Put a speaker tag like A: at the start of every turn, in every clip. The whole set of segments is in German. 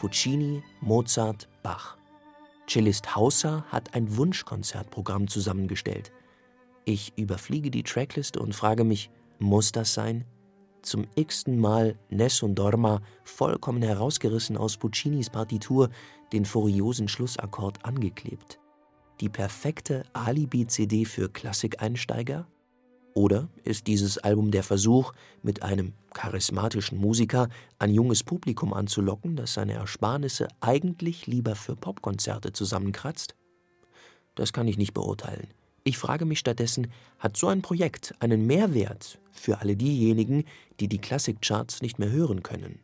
A: Puccini, Mozart, Bach. Cellist Hauser hat ein Wunschkonzertprogramm zusammengestellt. Ich überfliege die Trackliste und frage mich, muss das sein? Zum x-ten Mal Nessun Dorma, vollkommen herausgerissen aus Puccinis Partitur, den furiosen Schlussakkord angeklebt. Die perfekte Alibi-CD für Klassikeinsteiger? Oder ist dieses Album der Versuch, mit einem charismatischen Musiker ein junges Publikum anzulocken, das seine Ersparnisse eigentlich lieber für Popkonzerte zusammenkratzt? Das kann ich nicht beurteilen. Ich frage mich stattdessen, hat so ein Projekt einen Mehrwert für alle diejenigen, die die Klassikcharts nicht mehr hören können?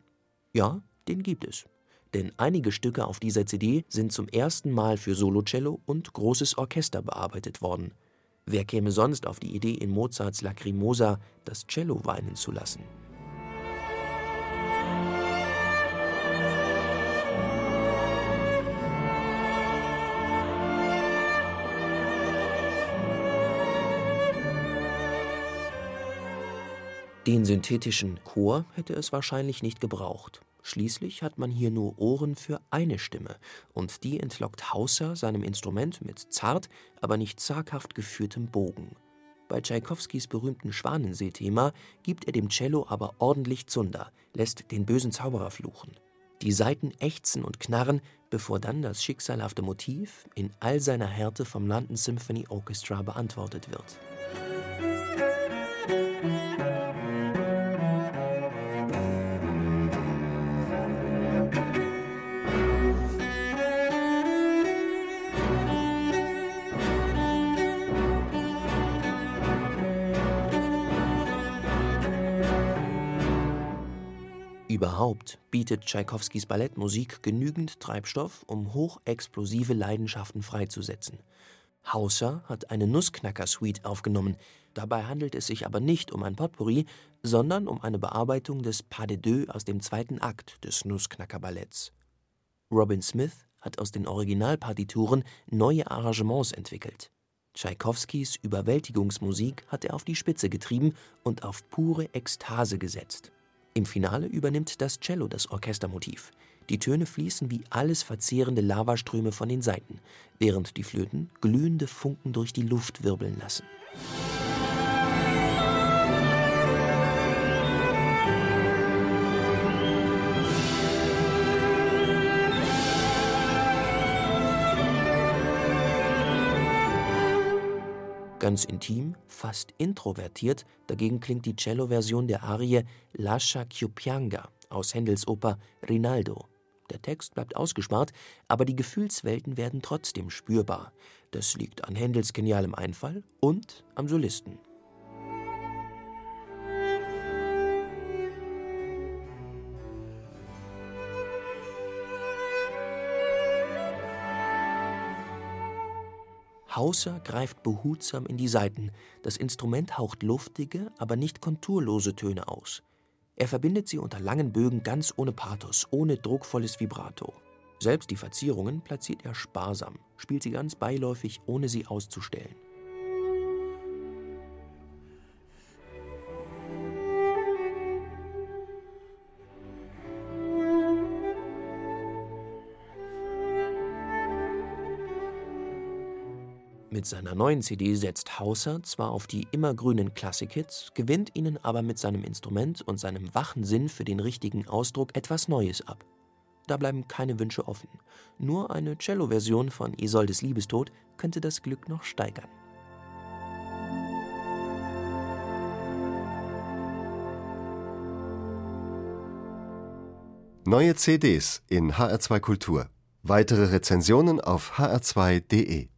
A: Ja, den gibt es. Denn einige Stücke auf dieser CD sind zum ersten Mal für Solocello und großes Orchester bearbeitet worden – Wer käme sonst auf die Idee, in Mozarts Lacrimosa das Cello weinen zu lassen? Den synthetischen Chor hätte es wahrscheinlich nicht gebraucht. Schließlich hat man hier nur Ohren für eine Stimme, und die entlockt Hauser seinem Instrument mit zart, aber nicht zaghaft geführtem Bogen. Bei Tschaikowskis berühmten Schwanensee-Thema gibt er dem Cello aber ordentlich Zunder, lässt den bösen Zauberer fluchen. Die Saiten ächzen und knarren, bevor dann das schicksalhafte Motiv in all seiner Härte vom London Symphony Orchestra beantwortet wird. Überhaupt bietet Tschaikowskis Ballettmusik genügend Treibstoff, um hochexplosive Leidenschaften freizusetzen. Hauser hat eine Nussknacker-Suite aufgenommen. Dabei handelt es sich aber nicht um ein Potpourri, sondern um eine Bearbeitung des Pas de deux aus dem zweiten Akt des Nussknacker-Balletts. Robin Smith hat aus den Originalpartituren neue Arrangements entwickelt. Tschaikowskis Überwältigungsmusik hat er auf die Spitze getrieben und auf pure Ekstase gesetzt. Im Finale übernimmt das Cello das Orchestermotiv. Die Töne fließen wie alles verzehrende Lavaströme von den Saiten, während die Flöten glühende Funken durch die Luft wirbeln lassen. Ganz intim, fast introvertiert dagegen klingt die Cello-Version der Arie Lascia ch'io pianga aus Händels Oper Rinaldo. Der Text bleibt ausgespart, aber die Gefühlswelten werden trotzdem spürbar. Das liegt an Händels genialem Einfall und am Solisten. Hauser greift behutsam in die Saiten. Das Instrument haucht luftige, aber nicht konturlose Töne aus. Er verbindet sie unter langen Bögen ganz ohne Pathos, ohne druckvolles Vibrato. Selbst die Verzierungen platziert er sparsam, spielt sie ganz beiläufig, ohne sie auszustellen. Mit seiner neuen CD setzt Hauser zwar auf die immergrünen Klassikhits, gewinnt ihnen aber mit seinem Instrument und seinem wachen Sinn für den richtigen Ausdruck etwas Neues ab. Da bleiben keine Wünsche offen. Nur eine Cello-Version von Isoldes Liebestod könnte das Glück noch steigern.
B: Neue CDs in HR2 Kultur. Weitere Rezensionen auf hr2.de